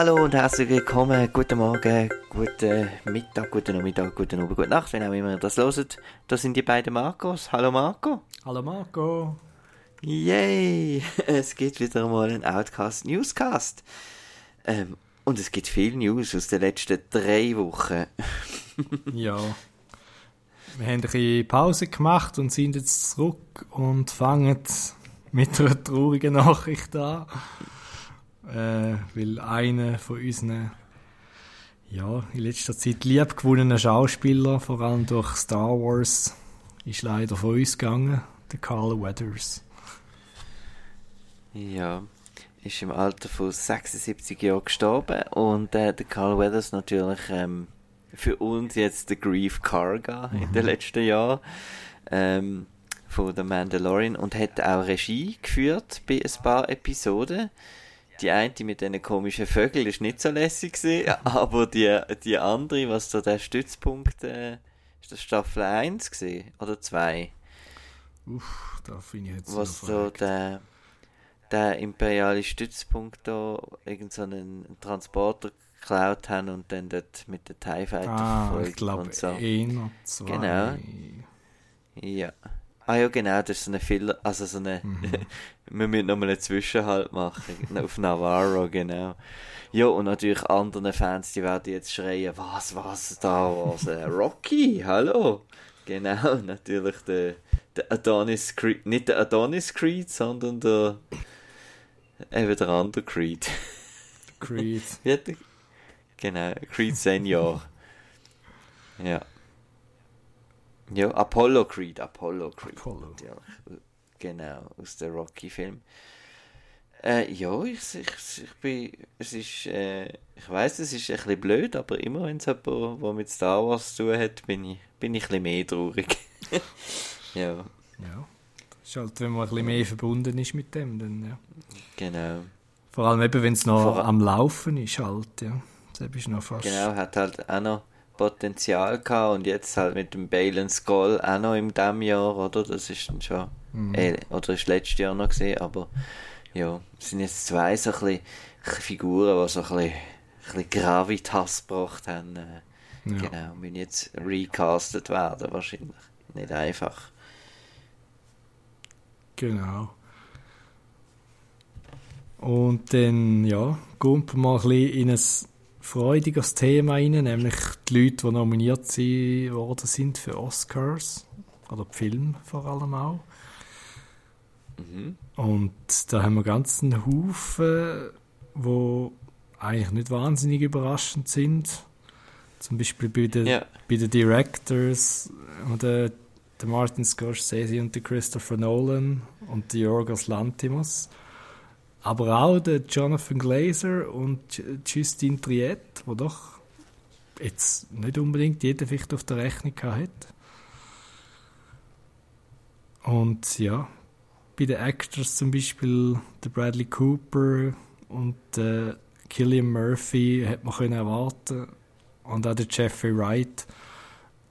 Hallo und herzlich willkommen, guten Morgen, guten Mittag, guten Nachmittag, guten Abend, gute Nacht, wenn auch immer ihr das hört. Das sind die beiden Marcos. Hallo Marco. Hallo Marco. Yay! Es gibt wieder mal einen Outcast Newscast. Ähm, und es gibt viel News aus den letzten drei Wochen. ja. Wir haben ein bisschen Pause gemacht und sind jetzt zurück und fangen mit einer traurigen Nachricht an. Äh, weil einer von unseren ja, in letzter Zeit liebgewonnenen Schauspieler, vor allem durch Star Wars, ist leider von uns gegangen, der Carl Weathers. Ja, ist im Alter von 76 Jahren gestorben und äh, der Carl Weathers natürlich ähm, für uns jetzt der Grief Karga mhm. in den letzten Jahren ähm, von The Mandalorian und hat auch Regie geführt bei ein paar Episoden. Die eine mit diesen komischen Vögeln ist nicht so lässig gewesen, aber die, die andere, was da der Stützpunkt, äh, ist das Staffel 1 gesehen oder 2? Uff, da finde ich jetzt Was so der, der imperiale Stützpunkt da irgendeinen so Transporter geklaut haben und dann dort mit den TIE Fighter ah, verfolgt ich glaube, und so. Ein zwei. Genau. Ja. Ah ja, genau, das ist so eine Filler, also so eine, mhm. wir müssen nochmal einen Zwischenhalt machen, auf Navarro, genau. Ja, und natürlich anderen Fans, die werden jetzt schreien, was, was, da was, äh, Rocky, hallo. Genau, natürlich der, der Adonis Creed, nicht der Adonis Creed, sondern der, eben der andere Creed. Creed. genau, Creed Senior. ja. Ja, Apollo Creed, Apollo Creed. Apollo. Ja, genau, aus dem Rocky-Film. Äh, ja, ich, ich, ich bin, es ist, äh, ich weiß, es ist ein bisschen blöd, aber immer wenn es jemand, der mit Star Wars zu tun hat, bin ich, bin ich ein bisschen mehr traurig. ja. Ja. Das ist halt, wenn man ein bisschen mehr verbunden ist mit dem, dann, ja. Genau. Vor allem eben, wenn es noch Vor am Laufen ist, halt, ja. Das ist noch fast... Genau, hat halt auch noch Potenzial gehabt und jetzt halt mit dem Bale Skull auch noch in diesem Jahr, oder? Das ist dann schon, mhm. äh, oder ist letztes Jahr noch gesehen, aber ja, es sind jetzt zwei so ein bisschen Figuren, die so ein bisschen, ein bisschen Gravitas gebracht haben. Äh, ja. Genau, müssen jetzt recastet werden, wahrscheinlich. Nicht einfach. Genau. Und dann, ja, man mal ein bisschen in ein freudiges Thema rein, nämlich die Leute, die nominiert worden sind für Oscars. Oder Film vor allem auch. Mhm. Und da haben wir ganz einen Haufen, die eigentlich nicht wahnsinnig überraschend sind. Zum Beispiel bei den, yeah. bei den Directors, der, der Martin Scorsese und der Christopher Nolan und der Yorgos Lantimos. Aber auch der Jonathan Glazer und Justine Triet, wo doch jetzt nicht unbedingt jeder vielleicht auf der Rechnung hat. Und ja, bei den Actors zum Beispiel der Bradley Cooper und der Killian Murphy hat man können erwarten und auch der Jeffrey Wright.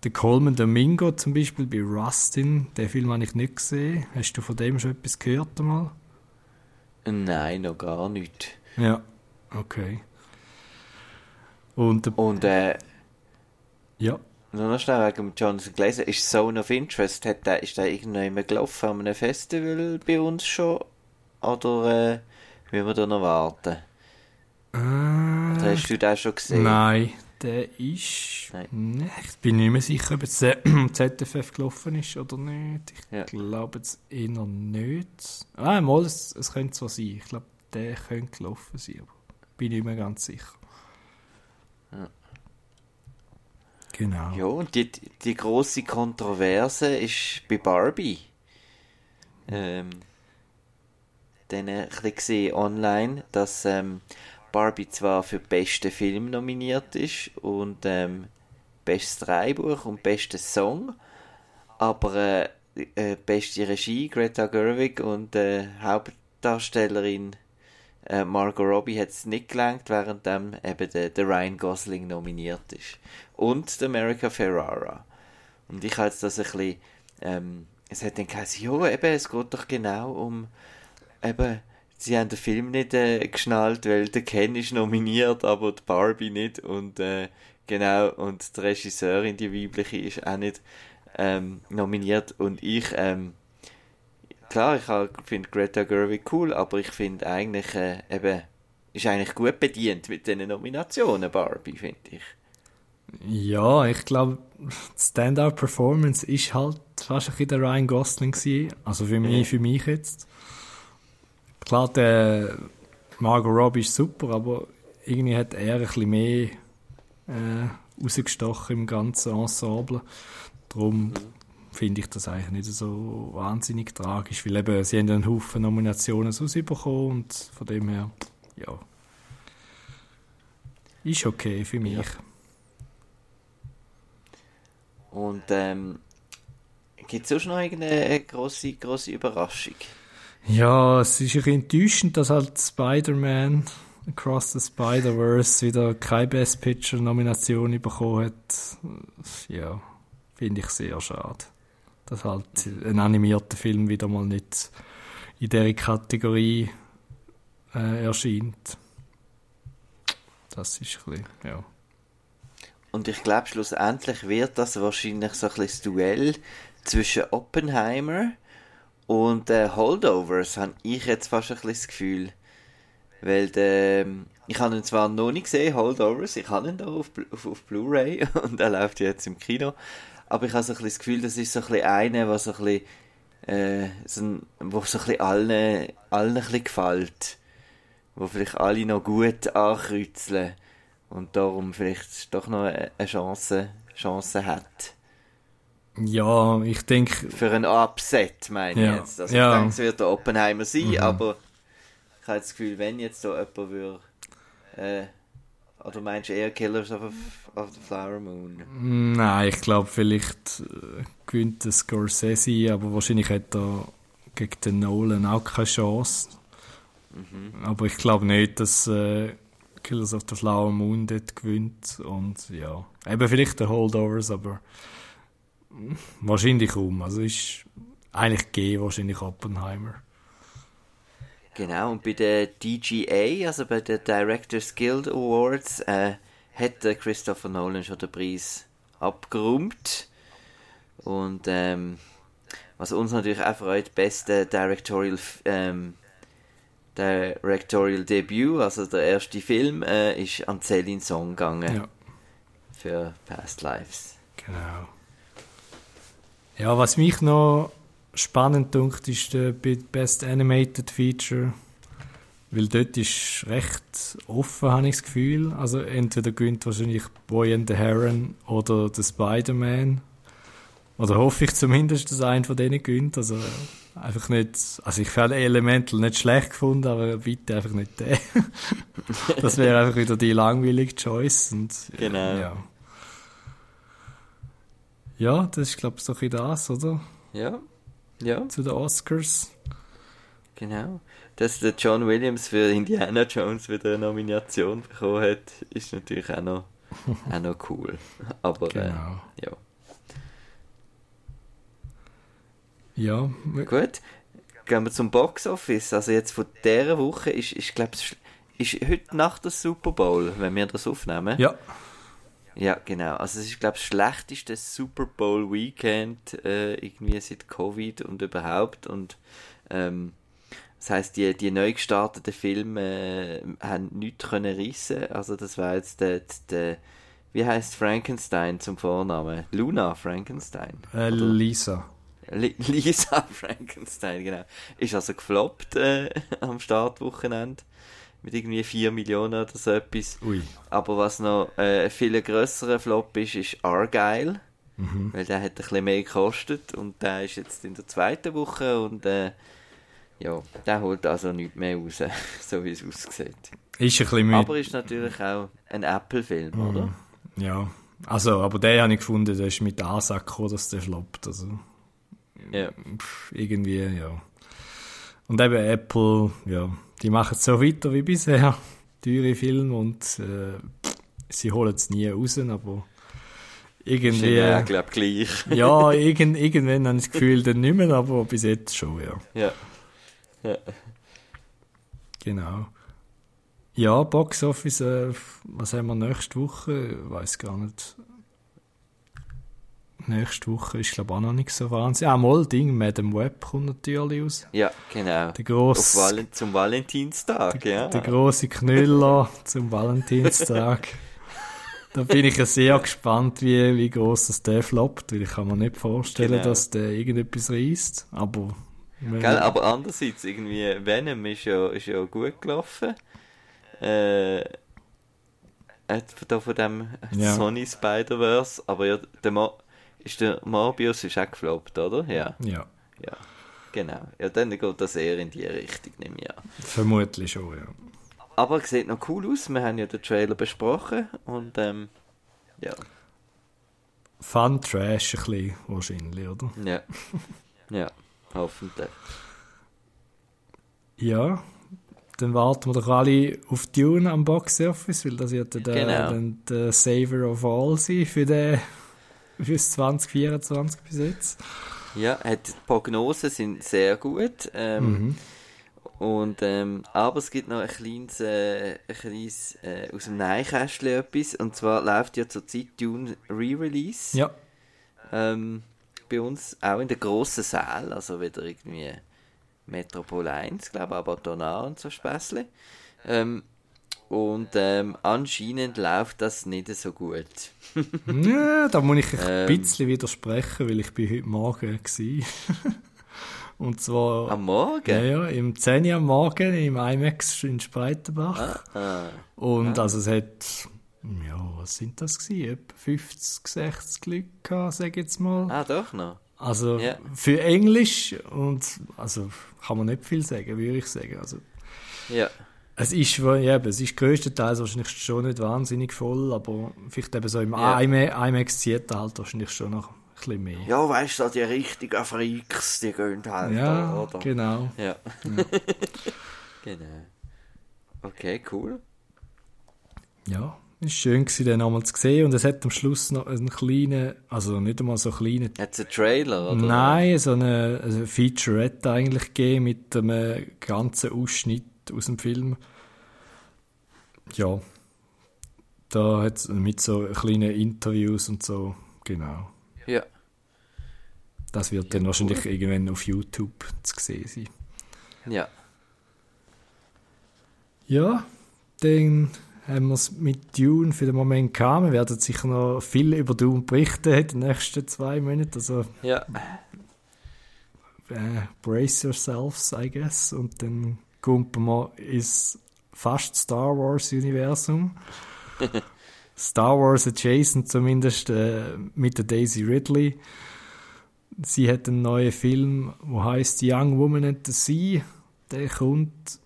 Der Coleman Domingo zum Beispiel bei Rustin, den Film habe ich nicht gesehen. Hast du von dem schon etwas gehört einmal? Nein, noch gar nicht. Ja, okay. Und, und äh, ja. Nur noch schnell wegen Jonathan Glazer. Ist Zone of Interest, hat der, ist der irgendwann gelaufen an einem Festival bei uns schon? Oder äh, müssen wir da noch warten? Äh, Oder hast du den schon gesehen? Nein, der ist. Nein. Nee, ich bin nicht mehr sicher, ob es ZFF gelaufen ist oder nicht. Ich ja. glaube es eher nicht. Ah, mal, es, es könnte so sein. Ich glaube, der könnte gelaufen sein, aber bin nicht mehr ganz sicher. Ja. Genau. Ja, und die, die große Kontroverse ist bei Barbie. Ähm, dann ein bisschen gesehen online, dass ähm, Barbie zwar für beste Film nominiert ist und ähm, bestes Drehbuch und bestes Song, aber äh, äh, beste Regie Greta Gerwig und äh, Hauptdarstellerin äh, Margot Robbie hat es nicht gelangt, während ähm, eben der, der Ryan Gosling nominiert ist und der America Ferrara. Und ich habe jetzt das ein bisschen, ähm, es hat dann geheißen, ja eben, es geht doch genau um eben sie haben den Film nicht äh, geschnallt, weil der Ken ist nominiert, aber die Barbie nicht und äh, genau und die Regisseurin, die weibliche, ist auch nicht ähm, nominiert und ich ähm, klar, ich finde Greta Gerwig cool, aber ich finde eigentlich äh, eben ist eigentlich gut bedient mit diesen Nominationen Barbie, finde ich. Ja, ich glaube, Standout-Performance ist halt fast ein bisschen der Ryan Gosling gewesen. Also für mich, für mich jetzt. Klar, der Margot Robbie ist super, aber irgendwie hat er ein bisschen mehr äh, rausgestochen im ganzen Ensemble. Darum finde ich das eigentlich nicht so wahnsinnig tragisch, weil eben, sie haben einen Haufen Nominationen rausbekommen und von dem her, ja, ist okay für mich. Ja. Und ähm, gibt es sonst noch irgendeine grosse, grosse Überraschung? Ja, es ist ein bisschen enttäuschend, dass halt Spider-Man Across the Spider-Verse wieder keine Best Picture-Nomination bekommen hat. Ja, finde ich sehr schade. Dass halt ein animierter Film wieder mal nicht in dieser Kategorie äh, erscheint. Das ist ein bisschen, ja. Und ich glaube, schlussendlich wird das wahrscheinlich so ein bisschen das Duell zwischen Oppenheimer und äh, Holdovers, habe ich jetzt fast ein bisschen das Gefühl. Weil der, ähm, ich habe ihn zwar noch nicht gesehen, Holdovers, ich habe ihn da auf, auf, auf Blu-ray und er läuft jetzt im Kino. Aber ich habe so ein das Gefühl, das ist so ein bisschen einer, was so ein bisschen, äh, so ein, so ein bisschen allen, allen ein bisschen gefällt. Wo vielleicht alle noch gut ankreuzeln und darum vielleicht doch noch eine Chance, Chance hat. Ja, ich denke... Für ein Upset, meine ja. ich jetzt. Also ja. ich denke, es wird der Oppenheimer sein, mhm. aber ich habe das Gefühl, wenn jetzt da jemand würde... Äh, oder meinst du eher Killers of, a, of the Flower Moon? Nein, ich glaube, vielleicht äh, gewinnt der Scorsese, aber wahrscheinlich hat er gegen den Nolan auch keine Chance. Mhm. Aber ich glaube nicht, dass... Äh, Killers of the Flower Moon dort gewinnt. Und ja, eben vielleicht der Holdovers, aber wahrscheinlich kaum. Also ist eigentlich G wahrscheinlich Oppenheimer. Genau, und bei der DGA, also bei der Directors Guild Awards, äh, hat Christopher Nolan schon den Preis abgeräumt. Und ähm, was uns natürlich auch freut, beste Directorial ähm, Directorial Debut, also der erste Film, äh, ist an Celine Song gegangen. Ja. Für Past Lives. Genau. Ja, was mich noch spannend dunkt, ist der Best Animated Feature. Weil dort ist recht offen, habe ich das Gefühl. Also entweder gewinnt wahrscheinlich Boy and the Heron oder der Spider-Man. Oder hoffe ich zumindest, dass einer von denen gewinnt. Also Einfach nicht, also ich fände Elemental nicht schlecht gefunden, aber bitte einfach nicht den. das wäre einfach wieder die langweilige Choice. Und, genau. Ja, ja das ist glaube ich so ein das, oder? Ja. ja. Zu den Oscars. Genau. Dass der John Williams für Indiana Jones wieder eine Nomination bekommen hat, ist natürlich auch noch, auch noch cool. Aber äh, genau. äh, ja. Ja. Gut. Gehen wir zum Boxoffice. Also jetzt von dieser Woche ist, ist glaube ist heute Nacht das Super Bowl, wenn wir das aufnehmen. Ja. Ja, genau. Also es ist, glaube ich, das schlechteste Super Bowl Weekend äh, irgendwie seit Covid und überhaupt. Und ähm, das heißt, die, die neu gestarteten Filme äh, haben nichts können reissen. Also das war jetzt der, der wie heißt Frankenstein zum Vornamen? Luna Frankenstein? Äh, Lisa. Lisa Frankenstein, genau. Ist also gefloppt äh, am Startwochenende. Mit irgendwie 4 Millionen oder so etwas. Ui. Aber was noch äh, ein viel grösserer Flop ist, ist Argyle. Mhm. Weil der hat ein bisschen mehr gekostet und der ist jetzt in der zweiten Woche und äh, ja, der holt also nichts mehr raus, so wie es aussieht. Ist ein bisschen. Aber ist natürlich auch ein Apple-Film, mhm. oder? Ja, also, aber den habe ich gefunden, der ist mit Ansage gekommen, dass der floppt. Also. Ja. irgendwie, ja. Und eben Apple, ja, die machen es so weiter wie bisher. Teure Filme und äh, sie holen es nie raus, aber irgendwie. Ja, glaube gleich. ja, irgend, irgendwann habe ich das Gefühl, dann nicht mehr, aber bis jetzt schon, ja. Ja. ja. Genau. Ja, Box Office, äh, was haben wir nächste Woche? Ich weiß gar nicht. Nächste Woche ist, glaube ich, auch noch nicht so wahnsinnig. Ah, mal Ding, Madame Web kommt natürlich aus. Ja, genau. Der gross, Auf Valen zum Valentinstag, ja. der große Knüller zum Valentinstag. da bin ich ja sehr gespannt, wie, wie groß das der floppt, weil ich kann mir nicht vorstellen, Genau. dass der irgendetwas reißt. Aber, Gell, aber andererseits, irgendwie, Venom ist ja, ist ja gut gelaufen. Äh, da von dem Ja. Sony Spider-Verse, aber ja, der Mo ist der Morbius ist auch gefloppt, oder? Ja, ja, ja. Genau. Ja, dann geht das eher in die Richtung, nehme ich an. vermutlich schon, ja. Aber es sieht noch cool aus, wir haben ja den Trailer besprochen und ähm, ja, Fun Trash ein bisschen, wahrscheinlich, oder? ja, ja, hoffentlich. Ja, dann warten wir doch alle auf Dune am Box Office, weil das wird ja der, Genau. dann der Saver of All sein für den fürs 2024 bis jetzt. Ja, die Prognosen sind sehr gut. Ähm, Mhm. Und, ähm, aber es gibt noch ein kleines, äh, ein kleines äh, aus dem Neinkästchen etwas. Und zwar läuft ja zurzeit Dune Re-Release. Ja, Ähm, bei uns auch in der grossen Saal, also wieder irgendwie Metropol 1, glaube ich, aber Donar und so Späßle. Ähm, und ähm, anscheinend läuft das nicht so gut. ja da muss ich ein Ähm. bisschen widersprechen, weil ich bin heute Morgen war. Und zwar Am Morgen? ja, ja, im 10 Uhr am Morgen im IMAX in Spreitenbach. Ah, Und also es hat, ja, was sind das gewesen? Etwa 50, 60 Leute gehabt, sag ich jetzt mal. ah, doch noch. Also Ja. für Englisch und also kann man nicht viel sagen, würde ich sagen. Also Ja, es ist, ja, es ist größtenteils wahrscheinlich schon nicht wahnsinnig voll, aber vielleicht eben so im Ja. IMA IMAX zieht halt wahrscheinlich schon noch ein bisschen mehr. ja weißt du, die richtigen Freaks, die gehen halt Ja, da, oder? genau. Ja. genau. Okay, cool. Ja, ist schön gewesen, den einmal zu sehen und es hat am Schluss noch einen kleinen, also nicht einmal so kleinen Hat es einen Trailer, oder? Nein, so eine, also eine Featurette eigentlich gegeben mit einem ganzen Ausschnitt aus dem Film. Ja. Da hat es mit so kleinen Interviews und so, genau. Ja. Das wird dann wahrscheinlich irgendwann auf YouTube zu sehen sein. Ja. Ja, dann haben wir es mit Dune für den Moment gehabt. Wir werden sicher noch viel über Dune berichten in den nächsten zwei Monaten. Also Ja. äh, brace yourselves, I guess. Und dann kommen wir ins fast Star Wars Universum. Star Wars adjacent zumindest äh, mit der Daisy Ridley. Sie hat einen neuen Film, wo heißt Young Woman and the Sea. Der kommt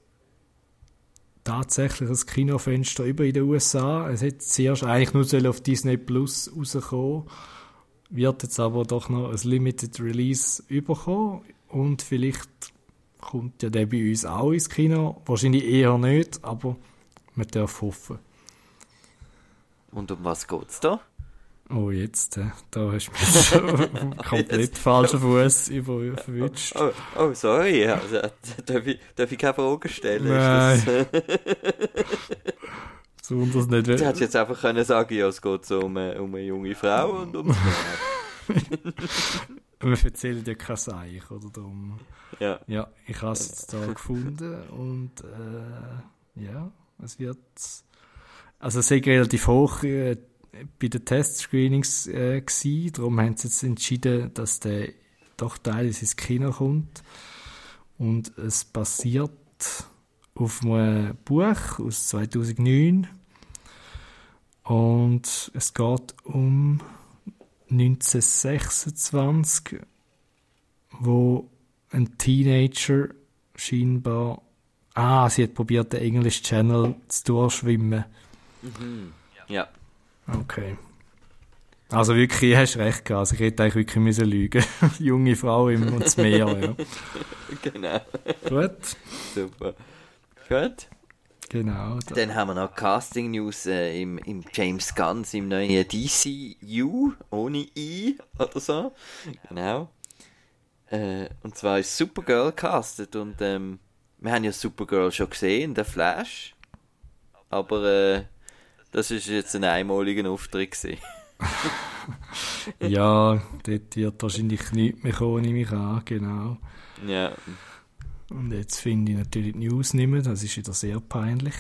tatsächlich das Kinofenster über in den USA. Es hätte zuerst eigentlich nur auf Disney Plus rauskommen wird jetzt aber doch noch ein Limited Release überkommen und vielleicht kommt ja der bei uns auch ins Kino. Wahrscheinlich eher nicht, aber man darf hoffen. Und um was geht's da? Oh, jetzt, äh, da hast du mich schon komplett falschen Fuß über verwünscht. Oh, oh sorry. Also, darf, ich, darf ich keine Fragen stellen? Nein. Besonders nicht, du hättest jetzt einfach können sagen, ja, es geht so um, eine- um eine junge Frau und ums Wir erzählen ja kein Seich, oder darum. Ja. Ja, ich habe es jetzt da gefunden und äh, ja, es wird. Also es ist relativ hoch äh, bei den Testscreenings äh, darum haben sie jetzt entschieden, dass der doch teilweise ins Kino kommt und es basiert auf einem Buch aus 2009 und es geht um 1926, wo ein Teenager scheinbar. Ah, sie hat probiert, den English Channel zu durchschwimmen. Mhm. Ja. Okay. Also wirklich, hast recht gehabt. Also ich hätte eigentlich wirklich müssen lügen. Junge Frau im ins Meer, ja. Genau. Gut. Super. Gut. Genau. Da. Dann haben wir noch Casting News äh, im, im James Gunn, im neuen DCU, ohne I oder so. Genau. Äh, und zwar ist Supergirl castet und ähm, wir haben ja Supergirl schon gesehen, der Flash. Aber äh, das ist jetzt ein einmaliger Auftritt gewesen. ja, dort wird wahrscheinlich nichts mehr kommen, nehme ich an, genau. Ja. Und jetzt finde ich natürlich die News nicht mehr, das ist wieder sehr peinlich.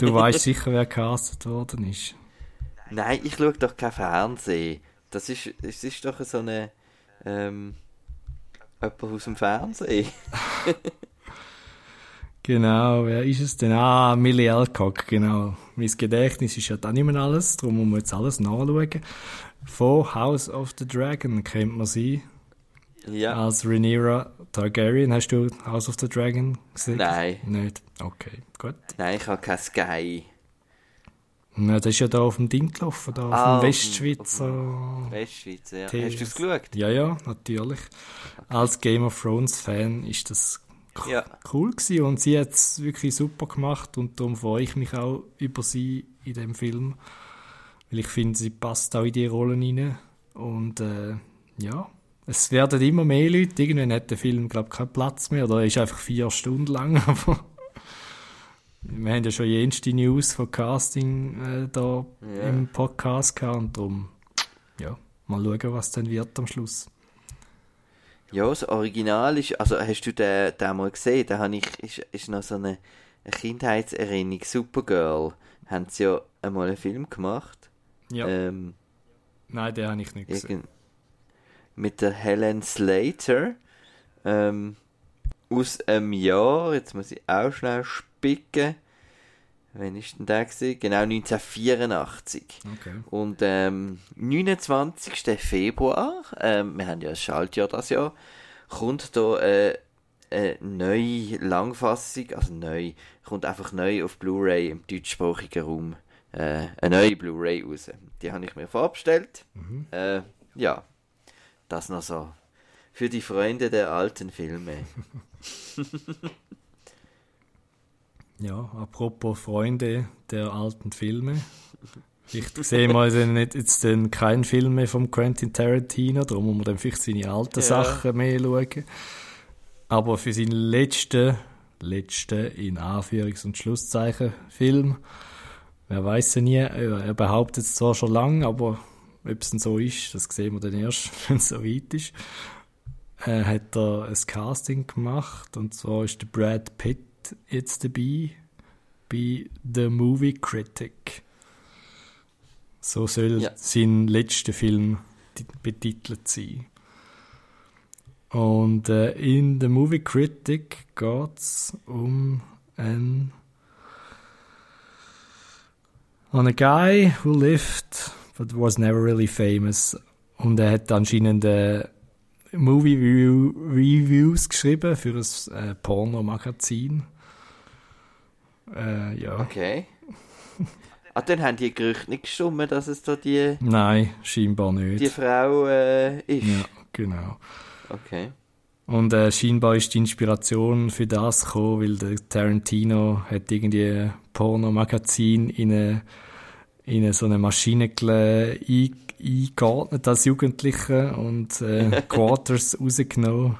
Du weißt sicher, wer castet worden ist. Nein, ich schaue doch kein Fernsehen. Das ist, es ist doch so eine, ähm, jemand aus dem Fernsehen. genau, wer ist es denn? Ah, Millie Alcock, genau. Mein Gedächtnis ist ja da nicht mehr alles, darum muss man jetzt alles nachschauen. Von House of the Dragon kennt man sie. Ja. Als Rhaenyra Targaryen. Hast du House of the Dragon gesehen? Nein. Nicht? Okay, gut. Nein, ich habe kein Sky. Na, das ist ja da auf dem Ding gelaufen, da auf Ah, dem auf dem- Westschweizer. Westschweiz, ja. Hast du es geschaut? Ja, ja, natürlich. Als Game of Thrones Fan ist das Ja. cool gewesen und sie hat es wirklich super gemacht und darum freue ich mich auch über sie in dem Film, weil ich finde, sie passt auch in die Rollen rein und äh, ja, es werden immer mehr Leute, irgendwann hat der Film, glaube ich, keinen Platz mehr oder er ist einfach vier Stunden lang, aber wir haben ja schon jenste News von Casting äh, da Ja. im Podcast gehabt und darum, ja, mal schauen, was dann wird am Schluss. Ja, das Original ist, also hast du den, den mal gesehen? Da habe ich, ist, ist noch so eine, eine Kindheitserinnerung. Supergirl haben sie ja einmal einen Film gemacht. Ja. Ähm, Nein, den habe ich nicht gesehen. Mit der Helen Slater. Ähm, aus einem Jahr, jetzt muss ich auch schnell spicken. Wann ist denn der gewesen? Genau, 1984. Okay. Und ähm, 29. Februar, ähm, wir haben ja ein Schaltjahr das Jahr, kommt da äh, eine neue Langfassung, also neu, kommt einfach neu auf Blu-ray im deutschsprachigen Raum äh, eine neue Blu-ray raus. Die habe ich mir vorbestellt. Äh, ja, das noch so. Für die Freunde der alten Filme. Ja, apropos Freunde der alten Filme. Ich sehe mal nicht jetzt dann keinen Film mehr vom Quentin Tarantino, darum muss man dann vielleicht seine alten Ja. Sachen mehr schauen. Aber für seinen letzten, letzten, in Anführungs- und Schlusszeichen, Film, wer weiß ja nie, er er behauptet es zwar schon lange, aber ob es denn so ist, das sehen wir dann erst, wenn es so weit ist. Äh, hat er ein Casting gemacht und zwar ist der Brad Pitt jetzt dabei bei The Movie Critic. So soll Ja. sein letzter Film ti- betitelt sein. Und äh, in The Movie Critic geht es um einen on a guy who lived but was never really famous. Und er hat anscheinend äh, Movie Review, Reviews geschrieben für ein äh, Pornomagazin. Äh, ja. Okay. Ah, dann haben die Gerüchte nicht gestimmt, dass es da die, Nein, scheinbar nicht. die Frau äh, ist. Ja, genau. Okay. Und äh, scheinbar ist die Inspiration für das gekommen, weil der Tarantino hat irgendwie ein Pornomagazin in eine, in so eine Maschine eingeordnet als Jugendliche und äh, Quarters rausgenommen.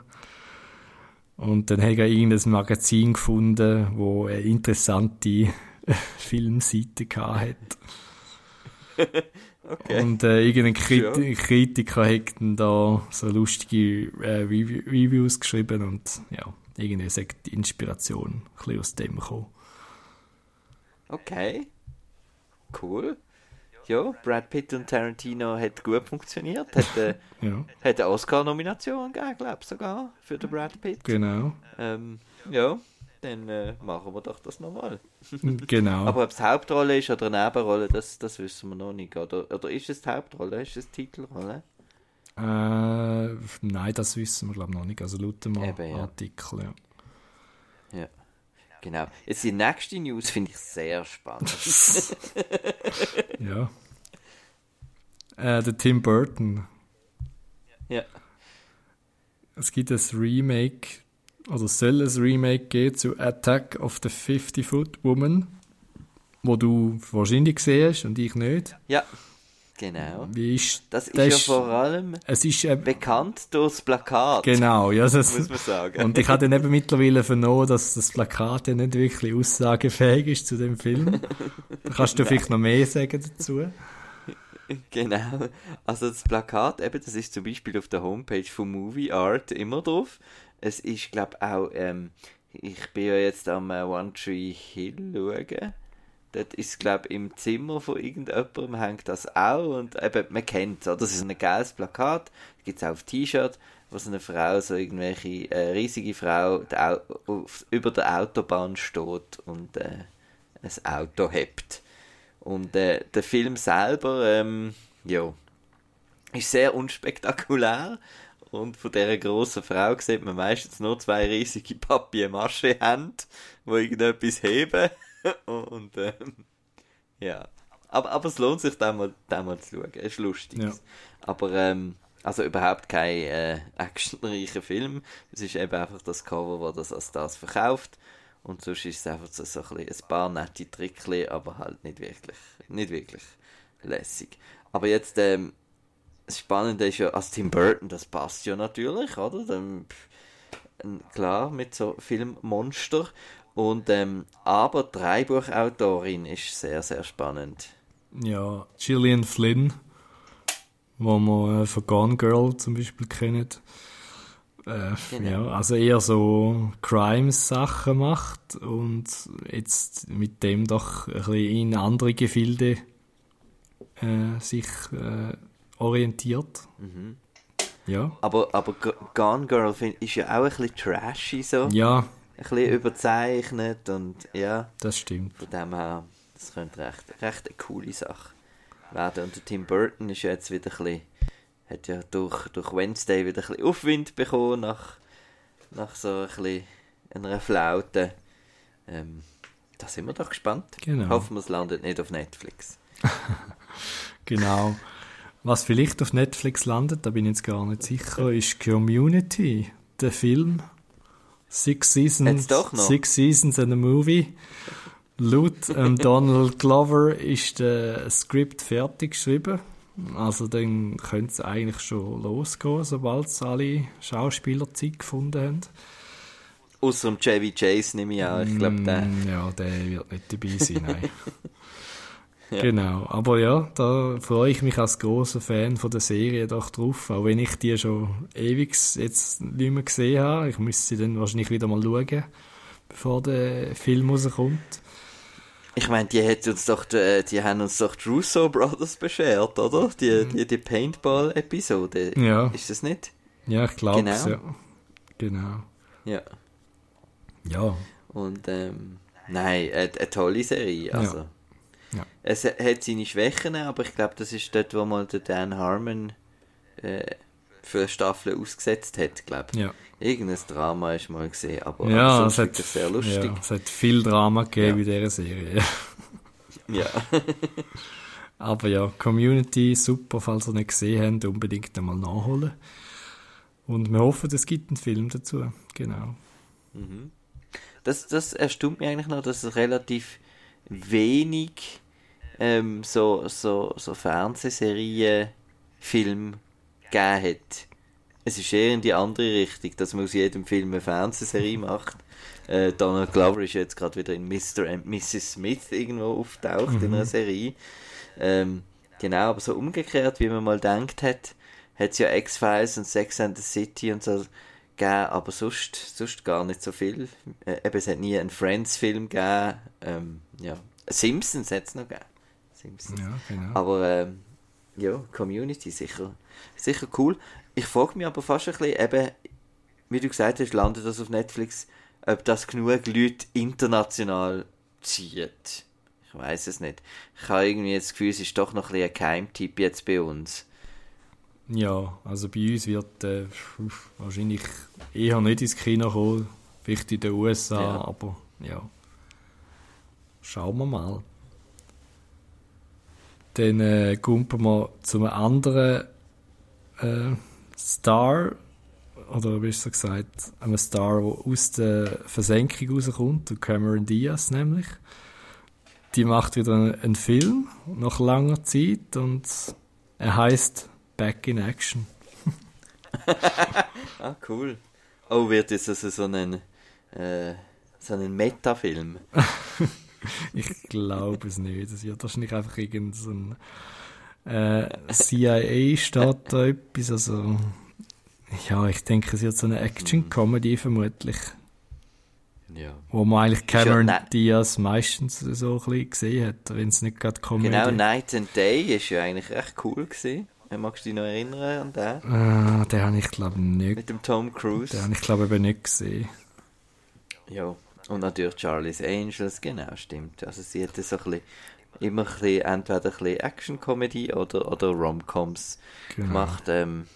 Und dann hat er irgendein Magazin gefunden, wo eine interessante Filmseite hatte. Okay. Und äh, irgendein Kriti Ja. Kritiker hat dann da so lustige äh, Rev Reviews geschrieben und ja, irgendwie sagt die Inspiration ein bisschen aus dem gekommen. Okay. Cool. Ja, Brad Pitt und Tarantino hat gut funktioniert. Hat, äh, Ja, hat eine Oscar-Nomination gegeben, glaube ich sogar, für den Brad Pitt. genau. Ähm, ja, dann äh, machen wir doch das nochmal. genau. Aber ob es die Hauptrolle ist oder eine Nebenrolle, das, das wissen wir noch nicht. Oder, oder ist es die Hauptrolle? Ist es die Titelrolle? äh, nein, das wissen wir glaube ich noch nicht. Also laut dem Eben. Artikel, ja. Genau. Jetzt die nächste News finde ich sehr spannend. ja. Äh, der Tim Burton. ja. Es gibt ein Remake, oder es soll ein Remake geben zu Attack of the 50-Foot Woman, wo du wahrscheinlich gesehen hast und ich nicht. Ja. Genau. Ist, das ist ja vor allem es ist, äh, bekannt durchs Plakat. Genau, ja. Das, muss man sagen. Und ich habe dann eben mittlerweile vernommen, dass das Plakat ja nicht wirklich aussagefähig ist zu dem Film. Da kannst du vielleicht noch mehr sagen dazu. Genau. Also das Plakat, eben, das ist zum Beispiel auf der Homepage von Movie Art immer drauf. Es ist, glaube auch, ähm, ich bin ja jetzt am äh, One Tree Hill schauen. Dort ist, glaube im Zimmer von irgendjemandem hängt das auch und eben, man kennt es, Das ist ein geiles Plakat, gibt es auch auf T-Shirt, wo so eine Frau, so irgendwelche äh, riesige Frau auf, über der Autobahn steht und äh, ein Auto hebt. Und äh, der Film selber, ähm, ja, ist sehr unspektakulär. Und von dieser grossen Frau sieht man meistens nur zwei riesige Papier-Masche-Hände, die irgendetwas heben. Und ähm, ja. Aber, aber es lohnt sich, da mal, da mal zu schauen. Es ist lustig. Ja. Aber ähm, also überhaupt kein äh, actionreicher Film. Es ist eben einfach das Cover, das das als das verkauft. Und sonst ist es einfach so, so ein, ein paar nette Trickchen, aber halt nicht wirklich, nicht wirklich lässig. Aber jetzt, ähm, das Spannende ist ja, als Tim Burton, das passt ja natürlich, oder? Dann, klar, mit so Filmmonster. Und, ähm, aber die Drei-Buchautorin ist sehr, sehr spannend. Ja, Gillian Flynn, wo man äh, von Gone Girl zum Beispiel kennt. Äh, genau. Ja, also eher so Crimes-Sachen macht und jetzt mit dem doch ein bisschen in andere Gefilde äh, sich äh, orientiert. Mhm. Ja. Aber, aber Gone Girl find, ist ja auch ein bisschen trashy so. Ja. Ein bisschen überzeichnet und ja. Das stimmt. Von dem her, das könnte recht, recht eine coole Sache werden. Und Tim Burton ist ja jetzt wieder ein bisschen hat ja durch, durch Wednesday wieder ein bisschen Aufwind bekommen nach, nach so ein bisschen einer Flaute. Ähm, da sind wir doch gespannt. Genau. Hoffen wir, es landet nicht auf Netflix. genau. Was vielleicht auf Netflix landet, da bin ich jetzt gar nicht sicher, ist Community, der Film. Six Seasons, Six Seasons and a Movie. Laut ähm, Donald Glover ist das Skript fertig geschrieben. Also dann könnte es eigentlich schon losgehen, sobald alle Schauspieler Zeit gefunden haben. Außer um Chevy Chase nehme ich an. Ich glaube, der... Mm, ja, der wird nicht dabei sein, nein. ja. Genau, aber ja, da freue ich mich als großer Fan von der Serie doch drauf, auch wenn ich die schon ewig jetzt nicht mehr gesehen habe. Ich müsste sie dann wahrscheinlich wieder mal schauen, bevor der Film rauskommt. Ich meine, die, hat uns doch, die, die haben uns doch die Russo Brothers beschert, oder? Die, mhm. die, die Paintball-Episode. Ja. Ist das nicht? Ja, ich glaube genau. ja. Genau. Ja. Ja. Und, ähm, nein, eine, eine tolle Serie, also. Ja. Ja. Es hat seine Schwächen, aber ich glaube, das ist dort, wo mal der Dan Harmon äh, für eine Staffel ausgesetzt hat, glaube ich. Ja. Irgendein Drama ist mal gesehen, aber ja, es hat, sehr lustig. Ja, es hat viel Drama gegeben ja. in dieser Serie. ja. aber ja, Community, super, falls ihr nicht gesehen habt, unbedingt einmal nachholen. Und wir hoffen, es gibt einen Film dazu. Genau. Mhm. Das, das erstaunt mich eigentlich noch, dass es relativ wenig ähm, so, so, so Fernsehserien, Film gegeben hat. Es ist eher in die andere Richtung, dass man aus jedem Film eine Fernsehserie macht. Äh, Donald Glover ist jetzt gerade wieder in Mr. and Mrs. Smith irgendwo auftaucht mhm. in einer Serie. Ähm, genau, aber so umgekehrt, wie man mal denkt hat, hat es ja X-Files und Sex and the City und so gegeben, aber sonst, sonst gar nicht so viel. Äh, eben, es hat nie einen Friends-Film gegeben. Ähm, ja. Simpsons hat es noch gegeben. Simpsons. Ja, genau. Aber ähm, ja, Community sicher, sicher cool. Ich frage mich aber fast ein bisschen, eben, wie du gesagt hast, landet das auf Netflix, ob das genug Leute international zieht. Ich weiß es nicht. Ich habe irgendwie das Gefühl, es ist doch noch ein, bisschen ein Keimtipp jetzt bei uns. Ja, also bei uns wird äh, wahrscheinlich eher nicht ins Kino kommen, vielleicht in den USA, ja. aber ja. Schauen wir mal. Dann äh, kommen wir zu einem anderen äh, Star, oder wie ist es gesagt, einem Star, der aus der Versenkung rauskommt, Cameron Diaz nämlich. Die macht wieder einen Film nach langer Zeit und Er heißt Back in Action. ah, cool. Oh, wird jetzt also so ein, äh, so ein Metafilm? ich glaube es nicht. Es wird wahrscheinlich einfach irgendein so äh, CIA steht da etwas. Also, ja, ich denke, es wird so eine Action-Comedy vermutlich. Ja. Wo man eigentlich Cameron ja, Diaz meistens so ein bisschen gesehen hat, wenn es nicht gerade Comedy Genau, Night and Day ist ja eigentlich echt cool gewesen. Magst du dich noch erinnern an den? Ah, den habe ich glaube nicht. Mit dem Tom Cruise? Den habe ich glaube eben nicht gesehen. Ja, und natürlich Charlie's Angels, genau, stimmt. Also sie hatte so ein bisschen, immer ein bisschen, entweder ein bisschen Action-Comedy oder, oder Rom-Coms genau. gemacht. Ähm,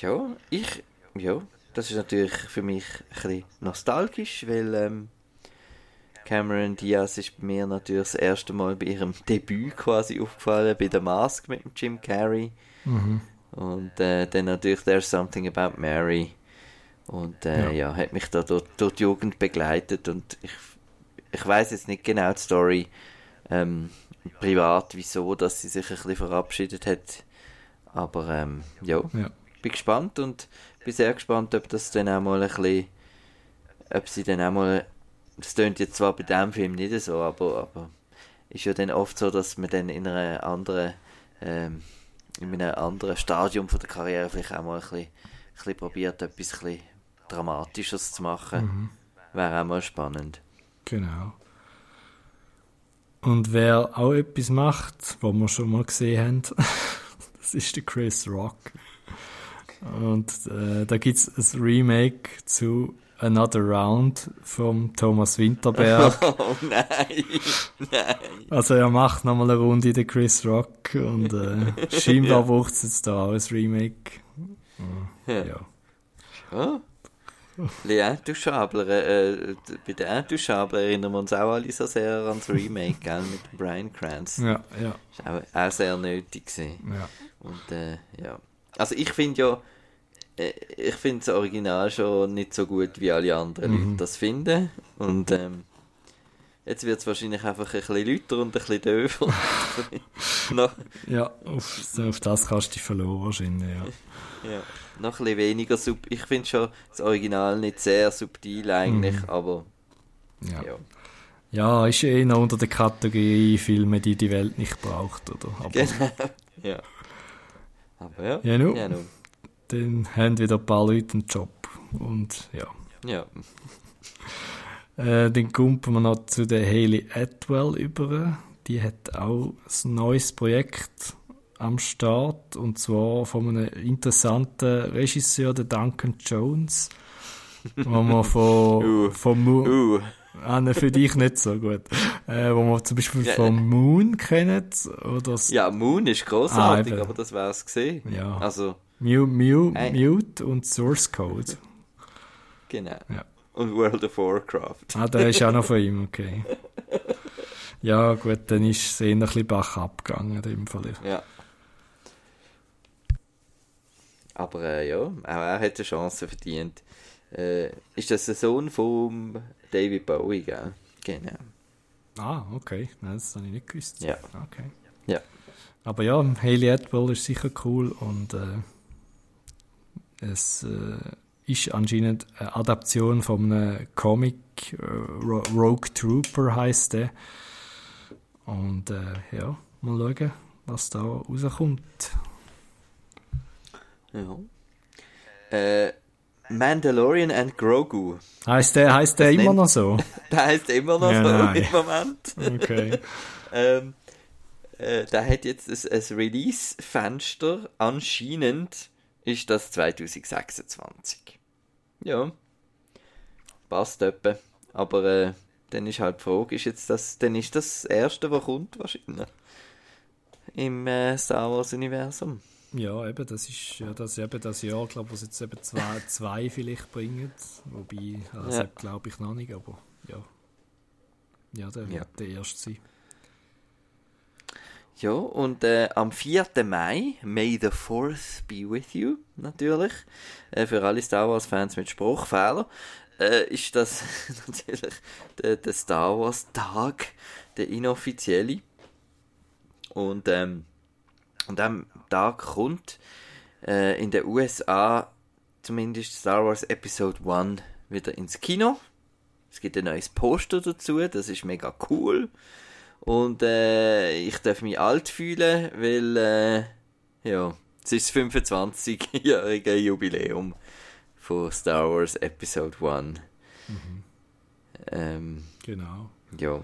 ja, ich, ja, das ist natürlich für mich ein bisschen nostalgisch, weil ähm, Cameron Diaz ist mir natürlich das erste Mal bei ihrem Debüt quasi aufgefallen, bei der Mask mit Jim Carrey. Mhm. Und äh, dann natürlich There's Something About Mary. Und äh, ja. ja. hat mich da durch, durch, die Jugend begleitet und ich, ich weiß jetzt nicht genau die Story ähm, privat, wieso, dass sie sich ein bisschen verabschiedet hat. Aber ähm, ja, ja, bin gespannt und bin sehr gespannt, ob das dann auch mal ein bisschen, ob sie dann auch mal, das klingt jetzt zwar bei dem Film nicht so, aber, aber ist ja dann oft so, dass man dann in einer anderen, ähm, in einem anderen Stadium von der Karriere vielleicht auch mal ein bisschen, ein bisschen probiert, etwas ein bisschen Dramatisches zu machen. Mhm. Wäre auch mal spannend. Genau. Und wer auch etwas macht, was wir schon mal gesehen haben, das ist der Chris Rock. Und äh, da gibt es ein Remake zu Another Round vom Thomas Winterberg. Oh nein, nein. Also er macht nochmal eine Runde den Chris Rock und äh, scheinbar ja. braucht es jetzt da auch ein Remake. Ja. ja. ja. Les Intouchables, äh, bei den Intouchables erinnern wir uns auch alle so sehr an das Remake, gell, mit Brian Cranston. Ja, ja. Das war auch, auch sehr nötig. Gewesen. Ja. Und, äh, ja. Also ich finde ja, äh, ich finde das Original schon nicht so gut, wie alle anderen mhm. Leute das finden. Und ähm, jetzt wird es wahrscheinlich einfach ein bisschen lauter und ein bisschen döfer. ja, auf, auf, das kannst du dich verloren wahrscheinlich, ja. ja. Noch ein bisschen weniger sub. Ich finde schon das Original nicht sehr subtil eigentlich, mhm. aber ja. ja. Ja, ist eh noch unter der Kategorie Filme, die die Welt nicht braucht, oder? Aber, genau, ja. Aber ja. Ja, no. ja no dann haben wieder ein paar Leute einen Job. Und ja. Ja. Äh, dann kommen wir noch zu der Haley Atwell über. Die hat auch ein neues Projekt am Start und zwar von einem interessanten Regisseur, der Duncan Jones, wo man von, uh, von Mo uh. Ah, ne, für dich nicht so gut. Äh, wo man zum Beispiel ja, von Moon kennt. Oder ja, Moon ist großartig, ah, aber das wäre es gesehen. Ja. Also, Mute, Mute, Mute und Source Code. Genau. Ja. Und World of Warcraft. Ah, der ist auch noch von ihm, okay. Ja, gut, dann ist es eher ein bisschen Bach abgegangen in dem Fall. Ja. Aber äh, ja, auch er hat eine Chance verdient. Äh, ist das der Sohn von David Bowie, gell? Genau. Ah, okay. Nein, das habe ich nicht gewusst. Ja. Okay. Ja. Aber ja, Haley Atwell ist sicher cool und äh, es äh, ist anscheinend eine Adaption von einem Comic, äh, Rogue Trooper heißt der. Und äh, ja, mal schauen, was da rauskommt. Ja. Äh, Mandalorian and Grogu. Heißt der, heißt der immer noch so? der heißt immer noch ja, so nein. im Moment. Okay. ähm, äh, der hat jetzt ein, ein Release-Fenster anscheinend ist das 2026. Ja, passt etwa. Aber äh, dann ist halt die Frage, ist jetzt das, dann ist das, erste, was kommt wahrscheinlich im äh, Star Wars Universum. Ja, eben, das ist ja das, eben das Jahr, glaube ich, was jetzt eben zwei, zwei vielleicht bringen. Wobei, also ja. glaube ich noch nicht, aber ja. Ja, der wird ja. der erste sein. Ja, und äh, am 4. Mai, May the 4th be with you, natürlich, äh, für alle Star Wars-Fans mit Spruchfehler, äh, ist das natürlich der, der, Star Wars-Tag, der inoffizielle. Und ähm, Und am Tag kommt äh, in den USA zumindest Star Wars Episode 1 wieder ins Kino. Es gibt ein neues Poster dazu, das ist mega cool. Und äh, ich darf mich alt fühlen, weil äh, ja, es ist das 25-jährige Jubiläum von Star Wars Episode 1. Mhm. Ähm, genau. Ja.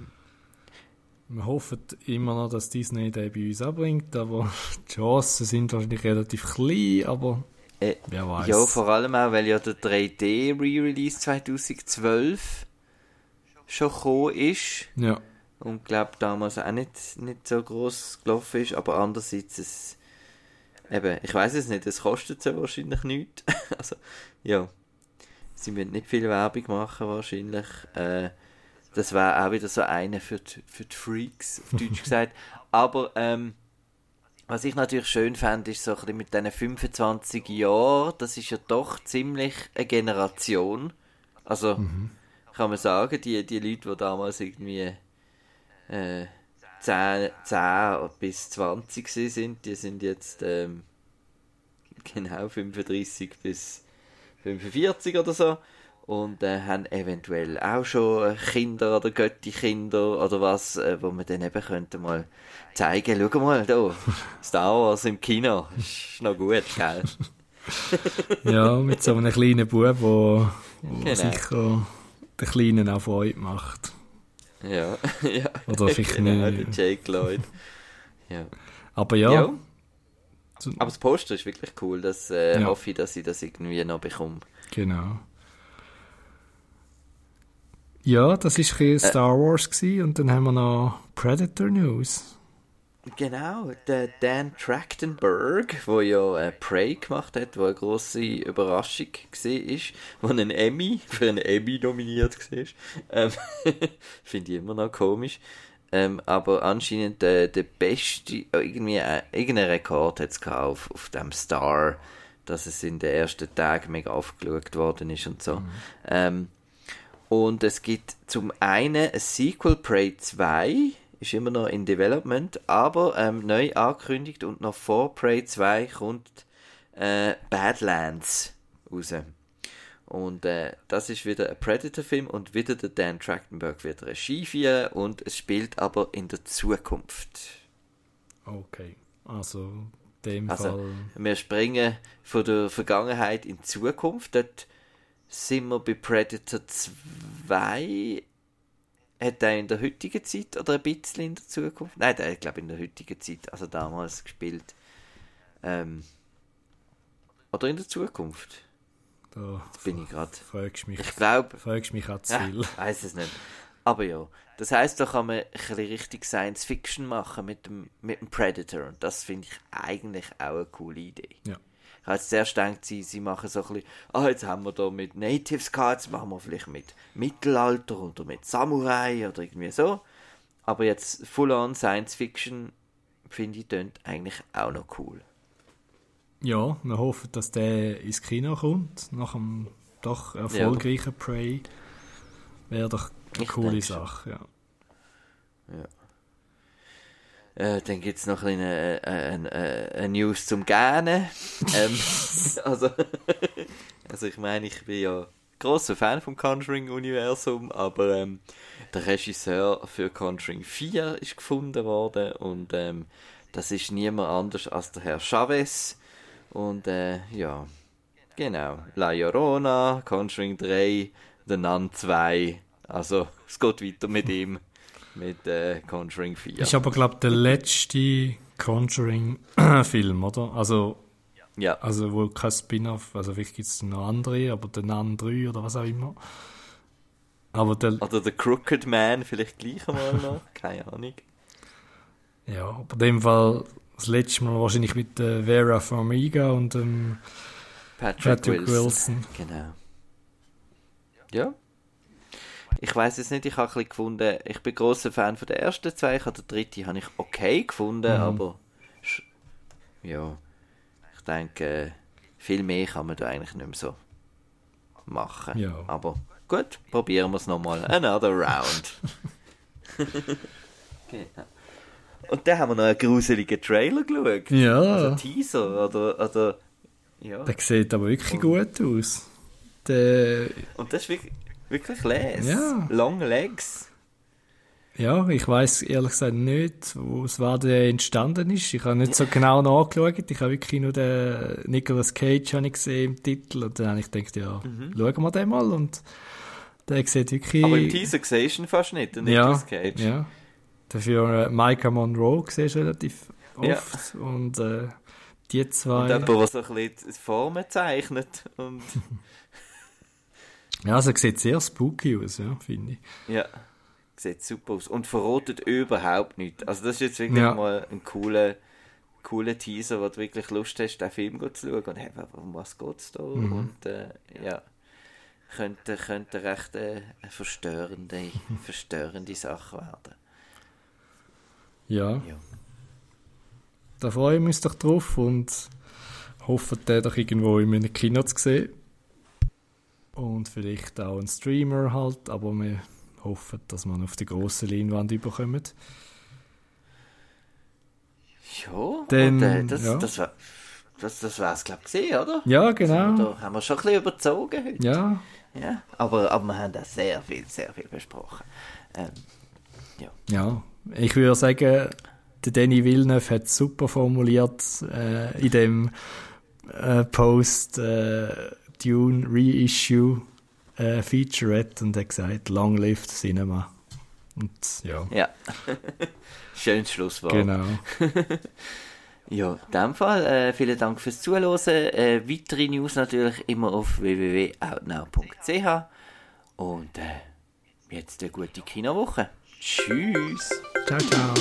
Wir hoffen immer noch, dass Disney den bei uns abbringt, aber die Chancen sind wahrscheinlich relativ klein, aber äh, wer weiß. Ja, vor allem auch, weil ja der 3D Re-Release 2012 schon gekommen ist. Ja. Und glaube damals auch nicht, nicht so groß gelaufen ist, aber andererseits es eben, ich weiß es nicht, es kostet ja wahrscheinlich nichts. also, ja. Sie müssen nicht viel Werbung machen wahrscheinlich. Äh, das war auch wieder so eine für die, für die Freaks, auf Deutsch gesagt. Aber ähm, was ich natürlich schön fand, ist so ein bisschen mit diesen 25 Jahren, das ist ja doch ziemlich eine Generation. Also mhm. kann man sagen, die, die Leute, die damals irgendwie äh, 10, 10 bis 20 sind, die sind jetzt ähm, genau 35 bis 45 oder so und äh, haben eventuell auch schon Kinder oder Götti-Kinder oder was, äh, wo man dann eben könnte mal zeigen, schau mal da, Star Wars im Kino, ist noch gut, gell? ja, mit so einem kleinen Bub, wo, wo genau. sicher den Kleinen auch Freude macht. Ja, ja. Oder vielleicht genau, nicht. Jake Lloyd. Ja. Aber ja. ja. Aber das Poster ist wirklich cool, das äh, ja. hoffe ich, dass ich das irgendwie noch bekomme. Genau. Ja, das war ein Star Wars gewesen, und dann haben wir noch Predator News. Genau, der Dan Trachtenberg, der ja äh, Prey gemacht hat, wo eine grosse Überraschung war, wo ein Emmy, für einen Emmy nominiert war. Ähm, Finde ich immer noch komisch. Ähm, aber anscheinend äh, der beste, äh, irgendwie, äh, irgendein Rekord hat es auf, auf dem Star, dass es in den ersten Tagen mega aufgeschaut worden ist und so. Mhm. Ähm, und es gibt zum einen ein Sequel Prey 2, ist immer noch in Development, aber ähm, neu angekündigt und noch vor Prey 2 kommt äh, Badlands raus. Und äh, das ist wieder ein Predator-Film und wieder der Dan Trachtenberg wird Regie führen und es spielt aber in der Zukunft. Okay, also dem also, Fall. Wir springen von der Vergangenheit in die Zukunft. Dort sind wir bei Predator 2. Hat er in der heutigen Zeit oder ein bisschen in der Zukunft? Nein, der hat, glaube in der heutigen Zeit, also damals gespielt. Ähm, oder in der Zukunft? Da Jetzt bin ich gerade. Fragst mich, ich glaube. Fragst mich auch zu viel. Ja, weiß es nicht. Aber ja, das heißt, da kann man ein bisschen richtig Science Fiction machen mit dem, mit dem Predator. Und das finde ich eigentlich auch eine coole Idee. Ja habe zuerst gedacht, sie, sie machen so ein bisschen, ah, jetzt haben wir da mit Natives gehabt, jetzt machen wir vielleicht mit Mittelalter oder mit Samurai oder irgendwie so. Aber jetzt full-on Science Fiction, finde ich, klingt eigentlich auch noch cool. Ja, wir hoffen, dass der ins Kino kommt, nach einem doch erfolgreichen ja. Prey. Wäre doch eine ich coole Sache, ja. Ja. Äh, dann gibt es noch eine, eine, eine, eine, News zum Gähnen. ähm, also, also ich meine, ich bin ja großer Fan vom Conjuring-Universum, aber ähm, der Regisseur für Conjuring 4 ist gefunden worden und ähm, das ist niemand anders als der Herr Chavez. Und äh, ja, genau. La Llorona, Conjuring 3, The Nun 2. Also, es geht weiter mit ihm mit äh, Conjuring 4. Ist aber, glaube ich, der letzte Conjuring-Film, oder? Also, ja. also wohl kein Spin-off, also vielleicht gibt es noch andere, aber der Nun 3 oder was auch immer. Aber der, oder der Crooked Man vielleicht gleich einmal noch, keine Ahnung. Ja, aber in dem Fall das letzte Mal wahrscheinlich mit äh, Vera Farmiga und ähm, Patrick, Patrick Wilson. Wilson. Genau. Ja, ich weiß es nicht, ich habe ein gefunden, ich bin großer Fan von der ersten zwei, ich habe den dritten habe ich okay gefunden, mhm. aber ja, ich denke, viel mehr kann man da eigentlich nicht mehr so machen. Ja. Aber gut, probieren wir es nochmal. Another round. genau. Und dann haben wir noch einen gruseligen Trailer geschaut. Ja. Also Teaser oder, oder ja. Der sieht aber wirklich gut aus. Der, Und das ist wirklich, wirklich les. Ja. Long Legs. ja, ich weiß ehrlich gesagt nicht, wo es war der entstanden ist. Ich habe nicht so genau nachgeschaut. Ich habe wirklich nur den Nicolas Cage habe ich gesehen im Titel und dann habe ich gedacht, ja, schauen wir den mal und der sieht wirklich... Aber im Teaser siehst du ihn fast nicht, der ja, Nicolas Cage. ja. Dafür äh, Micah Monroe siehst du relativ Ja. oft und äh, die Und zwei... jemand, der so ein bisschen Formen zeichnet. Und, Ja, also sieht sehr spooky aus, ja, finde ich. ja, sieht super aus. Und verrotet überhaupt nicht. Also das ist jetzt wirklich Ja. mal ein cooler, cooler Teaser, wo du wirklich Lust hast, den Film zu schauen. Und hey, um was geht es da? Mhm. Und äh, ja, könnte, könnte recht äh, eine verstörende, verstörende Sache werden. Ja, Ja. da freuen wir uns doch drauf und hoffen, den doch irgendwo in einem Kino zu sehen. Und vielleicht auch einen Streamer halt, aber wir hoffen, dass man auf die grosse Leinwand überkommt. Ja, Dann, und, äh, das, ja. das war das, das wär's, glaube ich, gesehen, oder? Ja, genau. Da haben wir schon ein bisschen überzogen heute. Ja, Ja, aber, aber wir haben da sehr viel, sehr viel besprochen. Ähm, ja. Ich würde sagen, der Danny Villeneuve hat es super formuliert äh, in dem äh, Post äh, Dune Reissue äh, Featurette und hat gesagt, Long live the Cinema. Und ja, ja. Schönes Schlusswort. genau. Ja, in dem Fall äh, vielen Dank fürs Zuhören. Äh, weitere News natürlich immer auf www.outnow.ch und äh, jetzt eine gute Kinowoche. Tschüss. Ciao, ciao.